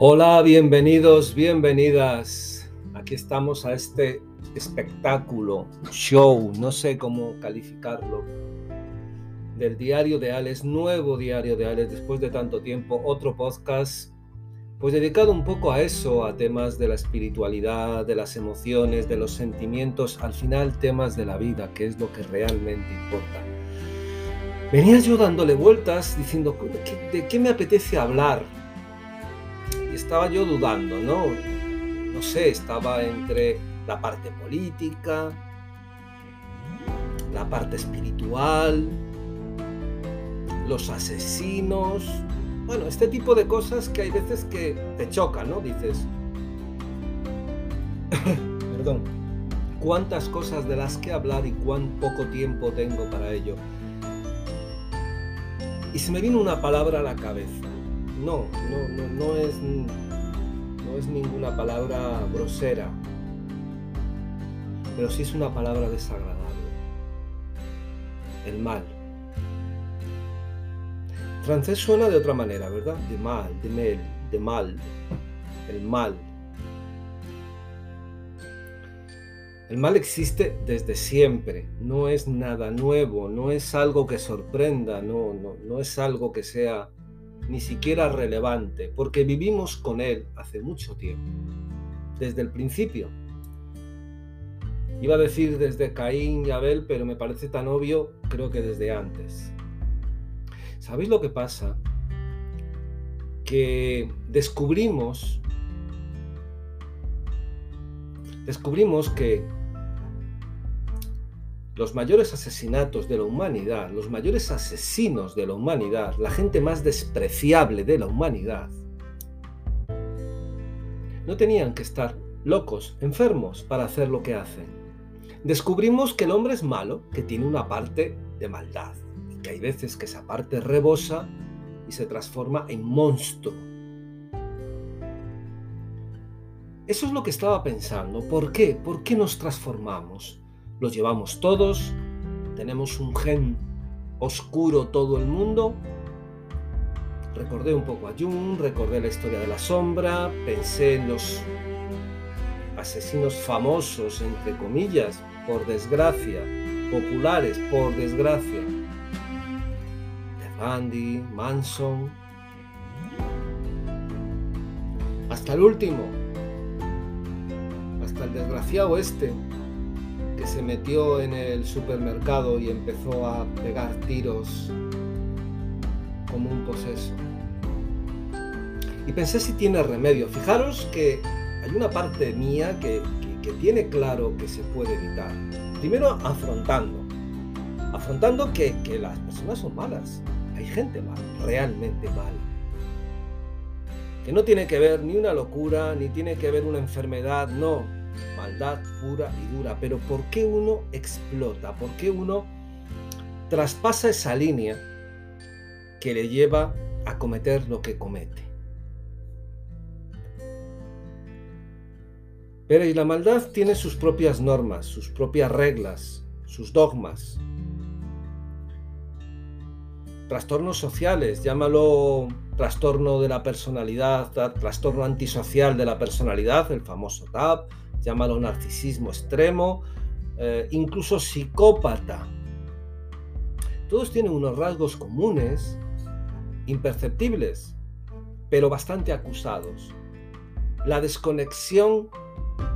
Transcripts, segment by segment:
Hola, bienvenidos, bienvenidas. Aquí estamos a este espectáculo, show, no sé cómo calificarlo, del diario de Alex, nuevo diario de Alex, después de tanto tiempo, otro podcast, pues dedicado un poco a eso, a temas de la espiritualidad, de las emociones, de los sentimientos, al final temas de la vida, que es lo que realmente importa. Venía yo dándole vueltas diciendo, ¿de qué me apetece hablar? Estaba yo dudando, ¿no? No sé, estaba entre la parte política, la parte espiritual, los asesinos, bueno, este tipo de cosas que hay veces que te chocan, ¿no? Dices, perdón, cuántas cosas de las que hablar y cuán poco tiempo tengo para ello. Y se me vino una palabra a la cabeza no, no, no, es, no es ninguna palabra grosera, pero sí es una palabra desagradable. El mal. Francés suena de otra manera, ¿verdad? De mal, de mel, de mal, el mal. El mal existe desde siempre, no es nada nuevo, no es algo que sorprenda, no, no, no es algo que sea ni siquiera relevante, porque vivimos con Él hace mucho tiempo, desde el principio. Iba a decir desde Caín y Abel, pero me parece tan obvio, creo que desde antes. ¿Sabéis lo que pasa? Que descubrimos, descubrimos que los mayores asesinatos de la humanidad, los mayores asesinos de la humanidad, la gente más despreciable de la humanidad, no tenían que estar locos, enfermos para hacer lo que hacen. Descubrimos que el hombre es malo, que tiene una parte de maldad, y que hay veces que esa parte rebosa y se transforma en monstruo. Eso es lo que estaba pensando. ¿Por qué? ¿Por qué nos transformamos? Los llevamos todos, tenemos un gen oscuro todo el mundo. Recordé un poco a Jung, recordé la historia de la sombra, pensé en los asesinos famosos, entre comillas, por desgracia, populares, por desgracia. Ted Manson, hasta el último, hasta el desgraciado este, se metió en el supermercado y empezó a pegar tiros como un poseso. Y pensé si tiene remedio. Fijaros que hay una parte mía que, tiene claro que se puede evitar. Primero afrontando. Afrontando que, que las personas son malas. Hay gente mala, realmente mala que no tiene que ver ni una locura, ni tiene que ver una enfermedad, no, maldad pura y dura. Pero ¿por qué uno explota? ¿Por qué uno traspasa esa línea que le lleva a cometer lo que comete? Pero y la maldad tiene sus propias normas, sus propias reglas, sus dogmas. Trastornos sociales, llámalo trastorno de la personalidad, trastorno antisocial de la personalidad, el famoso TAP, llámalo narcisismo extremo, eh, incluso psicópata. Todos tienen unos rasgos comunes, imperceptibles, pero bastante acusados. La desconexión,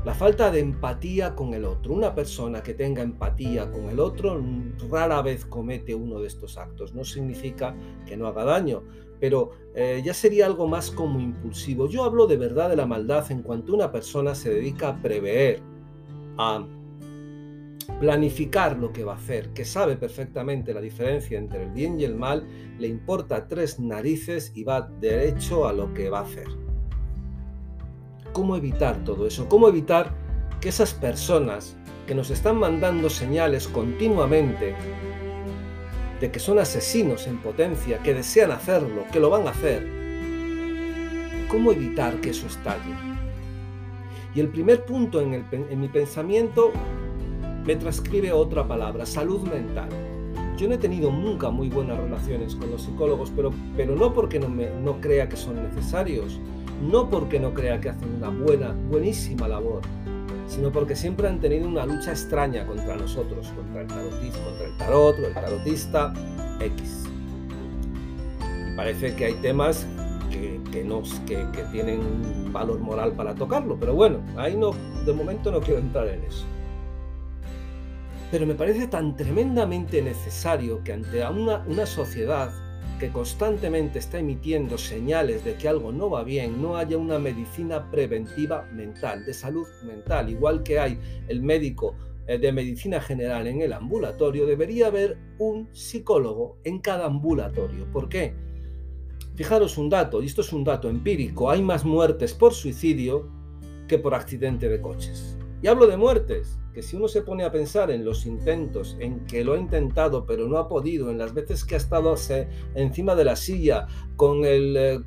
la falta de empatía con el otro. Una persona que tenga empatía con el otro rara vez comete uno de estos actos. No significa que no haga daño, pero eh, ya sería algo más como impulsivo. Yo hablo de verdad de la maldad en cuanto una persona se dedica a prever, a planificar lo que va a hacer, que sabe perfectamente la diferencia entre el bien y el mal, le importa tres narices y va derecho a lo que va a hacer. ¿Cómo evitar todo eso? ¿Cómo evitar que esas personas que nos están mandando señales continuamente de que son asesinos en potencia, que desean hacerlo, que lo van a hacer. ¿Cómo evitar que eso estalle? Y el primer punto en, mi pensamiento me transcribe otra palabra, salud mental. Yo no he tenido nunca muy buenas relaciones con los psicólogos, pero, pero no porque no, me, no crea que son necesarios. no porque no crea que hacen una buena, buenísima labor, sino porque siempre han tenido una lucha extraña contra nosotros, contra el tarotista, contra el tarot o el tarotista X. Parece que hay temas que, tienen valor moral para tocarlo, pero bueno, ahí no, de momento no quiero entrar en eso. Pero me parece tan tremendamente necesario que ante una sociedad que constantemente está emitiendo señales de que algo no va bien, no haya una medicina preventiva mental, de salud mental, igual que hay el médico eh, de medicina general en el ambulatorio, debería haber un psicólogo en cada ambulatorio. ¿Por qué? Fijaros un dato, y esto es un dato empírico, hay más muertes por suicidio que por accidente de coches. Y hablo de muertes, que si uno se pone a pensar en los intentos, en que lo ha intentado pero no ha podido, en las veces que ha estado encima de la silla, con, el, eh,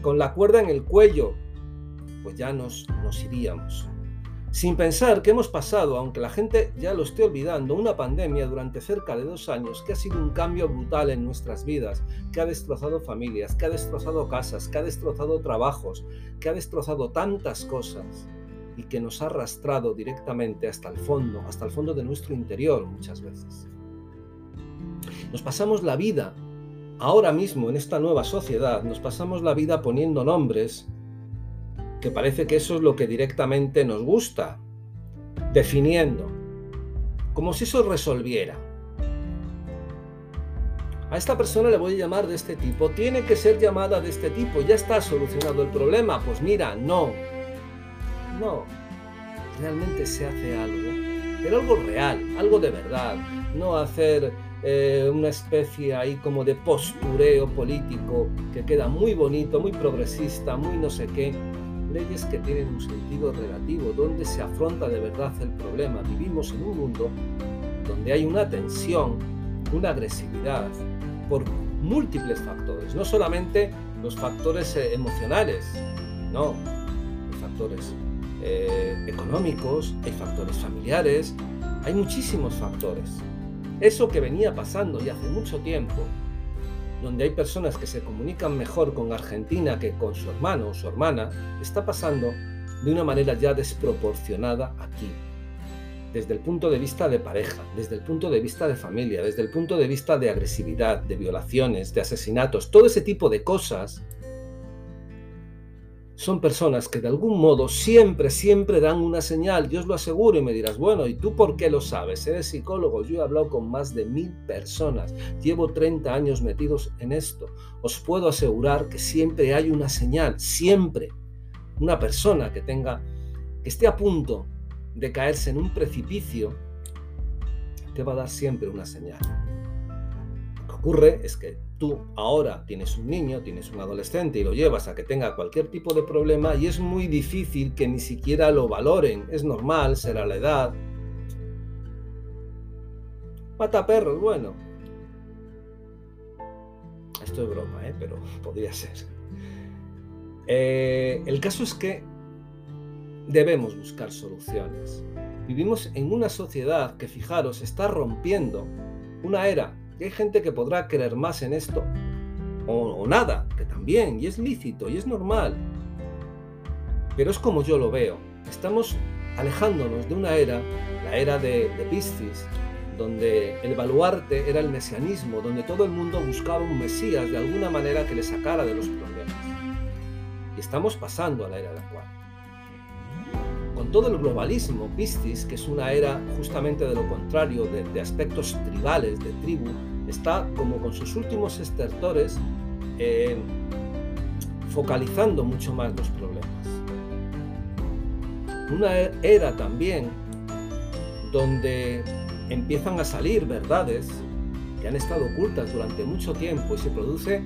con la cuerda en el cuello, pues ya nos, nos iríamos. Sin pensar que hemos pasado, aunque la gente ya lo esté olvidando, una pandemia durante cerca de dos años que ha sido un cambio brutal en nuestras vidas, que ha destrozado familias, que ha destrozado casas, que ha destrozado trabajos, que ha destrozado tantas cosas y que nos ha arrastrado directamente hasta el fondo, hasta el fondo de nuestro interior muchas veces. Nos pasamos la vida, ahora mismo en esta nueva sociedad, nos pasamos la vida poniendo nombres que parece que eso es lo que directamente nos gusta, definiendo, como si eso resolviera. A esta persona le voy a llamar de este tipo, tiene que ser llamada de este tipo, ya está solucionado el problema. Pues mira, no, no, realmente se hace algo, pero algo real, algo de verdad, no hacer eh, una especie ahí como de postureo político que queda muy bonito, muy progresista, muy no sé qué. Leyes que tienen un sentido relativo, donde se afronta de verdad el problema. Vivimos en un mundo donde hay una tensión, una agresividad por múltiples factores, no solamente los factores eh, emocionales, no, los factores eh, económicos, hay factores familiares, hay muchísimos factores. Eso que venía pasando ya hace mucho tiempo, donde hay personas que se comunican mejor con Argentina que con su hermano o su hermana, está pasando de una manera ya desproporcionada aquí. Desde el punto de vista de pareja, desde el punto de vista de familia, desde el punto de vista de agresividad, de violaciones, de asesinatos, todo ese tipo de cosas son personas que de algún modo siempre, siempre dan una señal, yo os lo aseguro y me dirás, bueno, ¿y tú por qué lo sabes? Eres psicólogo, yo he hablado con más de mil personas, llevo 30 años metidos en esto, os puedo asegurar que siempre hay una señal, siempre. Una persona que tenga, que esté a punto de caerse en un precipicio, te va a dar siempre una señal. Ocurre es que tú ahora tienes un niño, tienes un adolescente y lo llevas a que tenga cualquier tipo de problema y es muy difícil que ni siquiera lo valoren. Es normal, será la edad. Mata perros, bueno. Esto es broma, ¿eh? pero podría ser. Eh, el caso es que debemos buscar soluciones. Vivimos en una sociedad que, fijaros, está rompiendo una era y hay gente que podrá creer más en esto o, nada, que también, y es lícito, y es normal. Pero es como yo lo veo. Estamos alejándonos de una era, la era de, de Piscis, donde el baluarte era el mesianismo, donde todo el mundo buscaba un Mesías de alguna manera que le sacara de los problemas. Y estamos pasando a la era de Acuario. Todo el globalismo, Piscis, que es una era justamente de lo contrario, de, aspectos tribales, de tribu, está como con sus últimos estertores eh, focalizando mucho más los problemas. Una era también donde empiezan a salir verdades que han estado ocultas durante mucho tiempo y se produce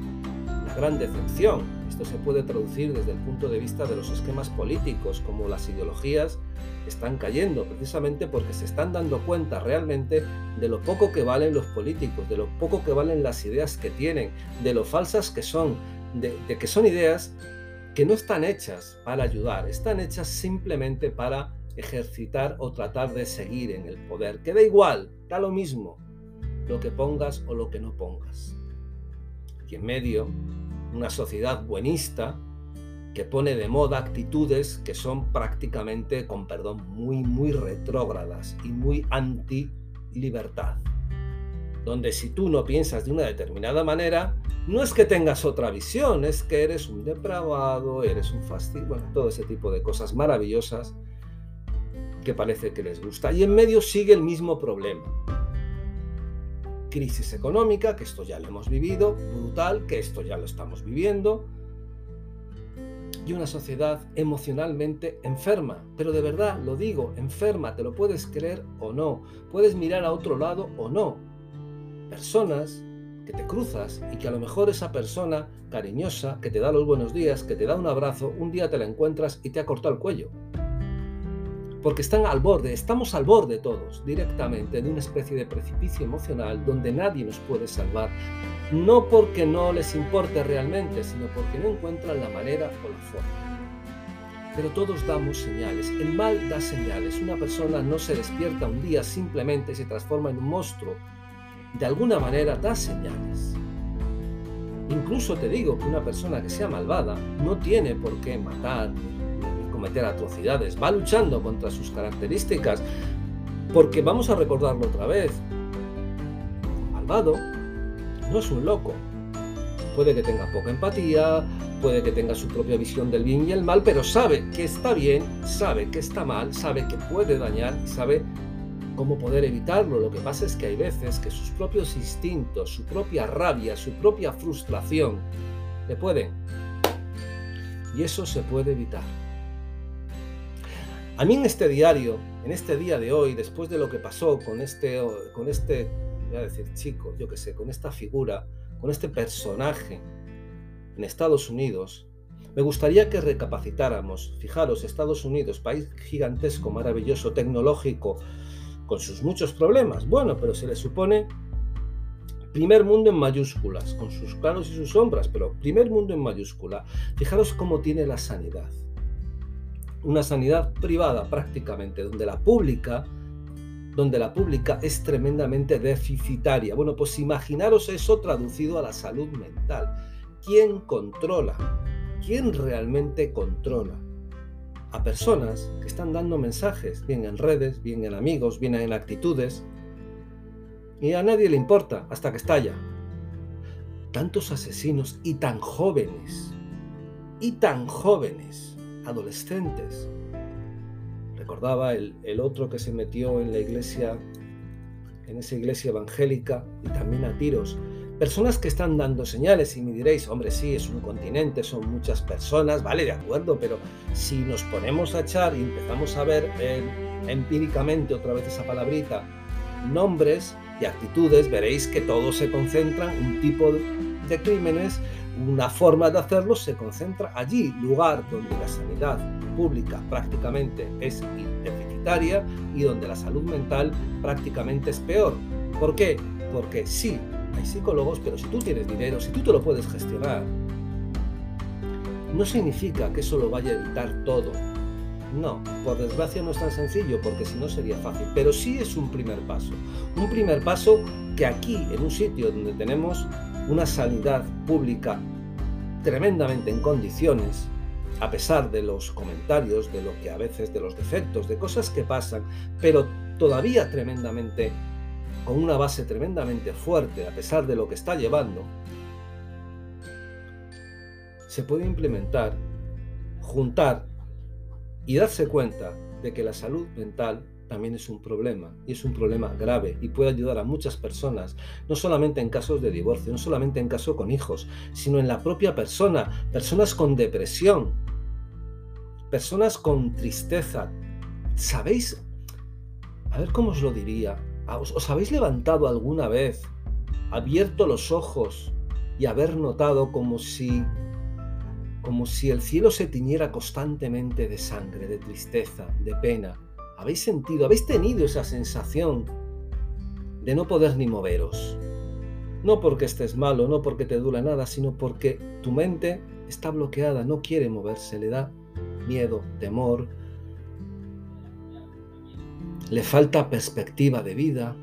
gran decepción. Esto se puede traducir desde el punto de vista de los esquemas políticos, como las ideologías están cayendo, precisamente porque se están dando cuenta realmente de lo poco que valen los políticos, de lo poco que valen las ideas que tienen, de lo falsas que son, de, que son ideas que no están hechas para ayudar, están hechas simplemente para ejercitar o tratar de seguir en el poder, que da igual, da lo mismo lo que pongas o lo que no pongas. Y en medio, una sociedad buenista que pone de moda actitudes que son prácticamente, con perdón, muy, muy retrógradas y muy anti-libertad. Donde si tú no piensas de una determinada manera, no es que tengas otra visión, es que eres un depravado, eres un fastidio, bueno, todo ese tipo de cosas maravillosas que parece que les gusta. Y en medio sigue el mismo problema. Crisis económica, que esto ya lo hemos vivido, brutal, que esto ya lo estamos viviendo, y una sociedad emocionalmente enferma. Pero de verdad, lo digo, enferma, te lo puedes creer o no, puedes mirar a otro lado o no. Personas que te cruzas y que a lo mejor esa persona cariñosa, que te da los buenos días, que te da un abrazo, un día te la encuentras y te ha cortado el cuello. Porque están al borde, estamos al borde todos, directamente, de una especie de precipicio emocional donde nadie nos puede salvar, no porque no les importe realmente, sino porque no encuentran la manera o la forma. Pero todos damos señales, el mal da señales, una persona no se despierta un día simplemente se transforma en un monstruo, de alguna manera da señales. Incluso te digo que una persona que sea malvada no tiene por qué matar cometer atrocidades, va luchando contra sus características, porque vamos a recordarlo otra vez, malvado no es un loco. Puede que tenga poca empatía, puede que tenga su propia visión del bien y el mal, pero sabe que está bien, sabe que está mal, sabe que puede dañar y sabe cómo poder evitarlo. Lo que pasa es que hay veces que sus propios instintos, su propia rabia, su propia frustración le pueden. Y eso se puede evitar. A mí en este diario, en este día de hoy, después de lo que pasó con este, con este voy a decir chico, yo que sé, con esta figura, con este personaje en Estados Unidos, me gustaría que recapacitáramos. Fijaros, Estados Unidos, país gigantesco, maravilloso, tecnológico, con sus muchos problemas. Bueno, pero se le supone primer mundo en mayúsculas, con sus claros y sus sombras, pero primer mundo en mayúscula. Fijaros cómo tiene la sanidad. Una sanidad privada prácticamente, donde la pública donde la pública es tremendamente deficitaria. Bueno, pues imaginaros eso traducido a la salud mental. ¿Quién controla? ¿Quién realmente controla? A personas que están dando mensajes, bien en redes, bien en amigos, bien en actitudes, y a nadie le importa hasta que estalla. Tantos asesinos y tan jóvenes, y tan jóvenes, adolescentes, recordaba el, otro que se metió en la iglesia, en esa iglesia evangélica y también a tiros. Personas que están dando señales y me diréis, hombre, sí, es un continente, son muchas personas, vale, de acuerdo, pero si nos ponemos a echar y empezamos a ver empíricamente otra vez esa palabrita, nombres y actitudes, veréis que todos se concentran, un tipo de crímenes, una forma de hacerlo se concentra allí, lugar donde la sanidad pública prácticamente es deficitaria y donde la salud mental prácticamente es peor. ¿Por qué? Porque sí, hay psicólogos, pero si tú tienes dinero, si tú te lo puedes gestionar, no significa que eso lo vaya a evitar todo. No, por desgracia no es tan sencillo porque si no sería fácil, pero sí es un primer paso. Un primer paso que aquí, en un sitio donde tenemos una sanidad pública tremendamente en condiciones, a pesar de los comentarios, de lo que a veces, de los defectos, de cosas que pasan, pero todavía tremendamente, con una base tremendamente fuerte, a pesar de lo que está llevando, se puede implementar, juntar y darse cuenta de que la salud mental también es un problema y es un problema grave y puede ayudar a muchas personas, no solamente en casos de divorcio, no solamente en caso con hijos, sino en la propia persona, personas con depresión, personas con tristeza. ¿Sabéis? A ver cómo os lo diría. ¿Os, habéis levantado alguna vez, abierto los ojos y haber notado como si como si el cielo se tiñera constantemente de sangre, de tristeza, de pena. ¿Habéis sentido, habéis tenido esa sensación de no poder ni moveros? No porque estés malo, no porque te duela nada, sino porque tu mente está bloqueada, no quiere moverse, le da miedo, temor, le falta perspectiva de vida.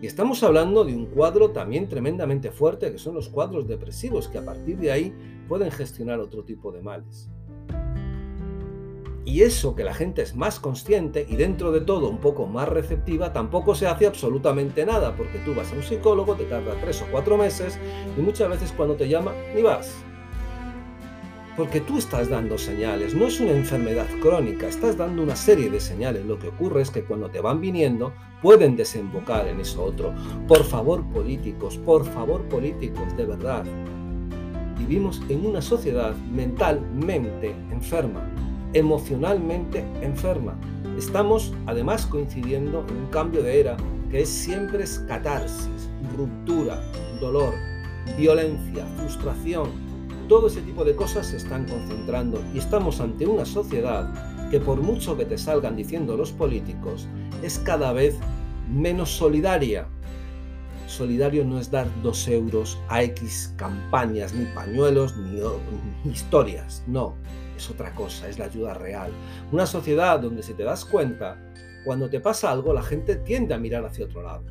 Y estamos hablando de un cuadro también tremendamente fuerte, que son los cuadros depresivos, que a partir de ahí pueden gestionar otro tipo de males. Y eso que la gente es más consciente y dentro de todo un poco más receptiva, tampoco se hace absolutamente nada, porque tú vas a un psicólogo, te tarda tres o cuatro meses y muchas veces cuando te llama ni vas. Porque tú estás dando señales, no es una enfermedad crónica, estás dando una serie de señales. Lo que ocurre es que cuando te van viniendo pueden desembocar en eso otro. Por favor, políticos, por favor, políticos, de verdad. Vivimos en una sociedad mentalmente enferma emocionalmente enferma. Estamos además coincidiendo en un cambio de era que es siempre catarsis, ruptura, dolor, violencia, frustración. Todo ese tipo de cosas se están concentrando y estamos ante una sociedad que por mucho que te salgan diciendo los políticos, es cada vez menos solidaria. Solidario no es dar dos euros a X campañas, ni pañuelos, ni historias, no es otra cosa, es la ayuda real. Una sociedad donde si te das cuenta, cuando te pasa algo, la gente tiende a mirar hacia otro lado.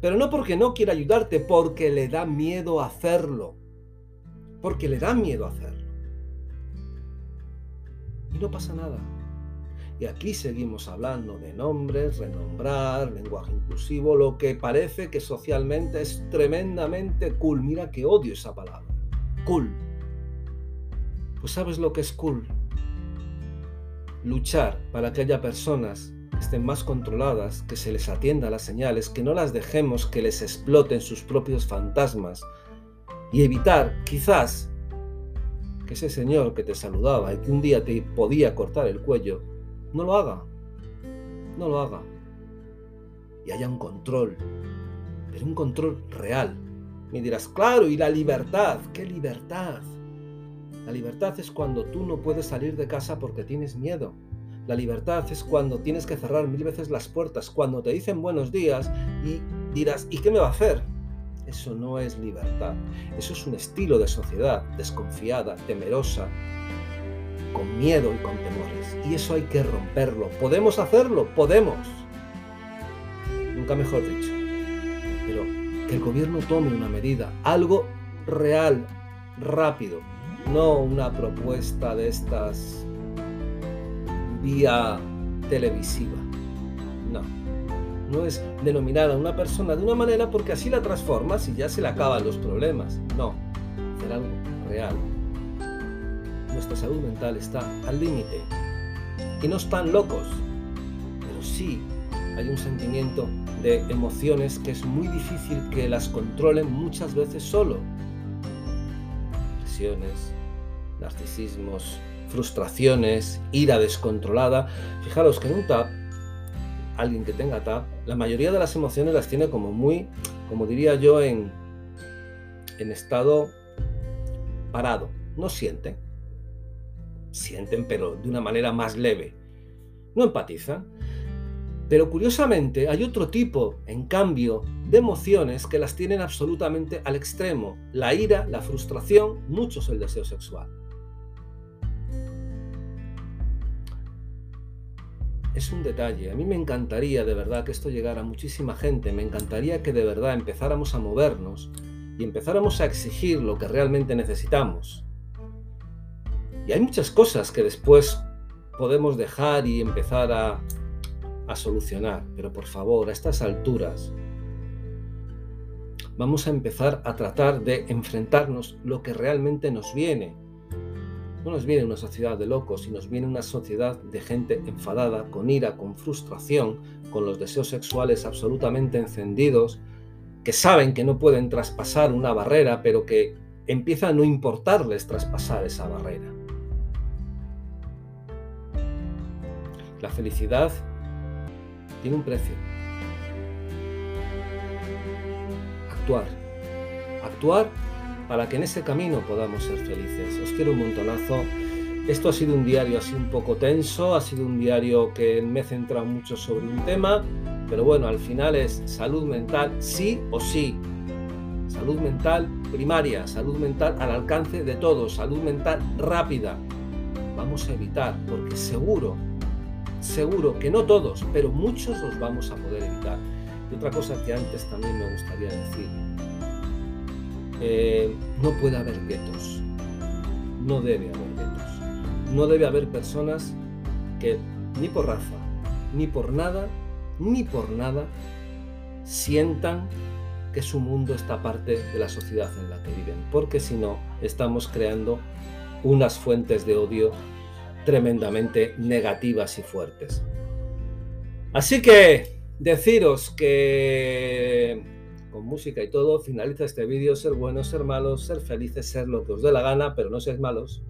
Pero no porque no quiera ayudarte, porque le da miedo hacerlo. Porque le da miedo hacerlo. Y no pasa nada. Y aquí seguimos hablando de nombres, renombrar, lenguaje inclusivo, lo que parece que socialmente es tremendamente cool. Mira que odio esa palabra. Cool. Pues sabes lo que es cool. Luchar para que haya personas que estén más controladas, que se les atienda las señales, que no las dejemos que les exploten sus propios fantasmas y evitar quizás que ese señor que te saludaba y que un día te podía cortar el cuello, no lo haga. No lo haga. Y haya un control, pero un control real. Me dirás, claro, y la libertad, ¿qué libertad? La libertad es cuando tú no puedes salir de casa porque tienes miedo. La libertad es cuando tienes que cerrar mil veces las puertas, cuando te dicen buenos días y dirás, ¿y qué me va a hacer? Eso no es libertad. Eso es un estilo de sociedad desconfiada, temerosa, con miedo y con temores. Y eso hay que romperlo. ¿Podemos hacerlo? Podemos. Nunca mejor dicho. Pero que el gobierno tome una medida, algo real, rápido, no una propuesta de estas vía televisiva. No. No es denominar a una persona de una manera porque así la transformas y ya se le acaban los problemas. No. Hacer algo real. Nuestra salud mental está al límite. Y no están locos. Pero sí hay un sentimiento de emociones que es muy difícil que las controlen muchas veces solo narcisismos, frustraciones, ira descontrolada. Fijaros que en un TAP, alguien que tenga TAP, la mayoría de las emociones las tiene como muy, como diría yo, en, en estado parado. No sienten. Sienten, pero de una manera más leve. No empatizan. Pero curiosamente hay otro tipo, en cambio, de emociones que las tienen absolutamente al extremo. La ira, la frustración, muchos el deseo sexual. Es un detalle. A mí me encantaría de verdad que esto llegara a muchísima gente. Me encantaría que de verdad empezáramos a movernos y empezáramos a exigir lo que realmente necesitamos. Y hay muchas cosas que después podemos dejar y empezar a a solucionar, pero por favor, a estas alturas, vamos a empezar a tratar de enfrentarnos lo que realmente nos viene. No nos viene una sociedad de locos, sino nos viene una sociedad de gente enfadada, con ira, con frustración, con los deseos sexuales absolutamente encendidos, que saben que no pueden traspasar una barrera, pero que empieza a no importarles traspasar esa barrera. La felicidad tiene un precio. Actuar. Actuar para que en ese camino podamos ser felices. Os quiero un montonazo. Esto ha sido un diario así un poco tenso, ha sido un diario que me he centrado mucho sobre un tema, pero bueno, al final es salud mental sí o sí. Salud mental primaria, salud mental al alcance de todos, salud mental rápida. Vamos a evitar, porque seguro seguro que no todos, pero muchos los vamos a poder evitar. Otra cosa que antes también me gustaría decir, eh, no puede haber guetos, no debe haber guetos, no debe haber personas que ni por raza, ni por nada, ni por nada sientan que su mundo está parte de la sociedad en la que viven, porque si no, estamos creando unas fuentes de odio tremendamente negativas y fuertes. Así que deciros que con música y todo finaliza este vídeo, ser buenos, ser malos, ser felices, ser lo que os dé la gana, pero no seáis malos.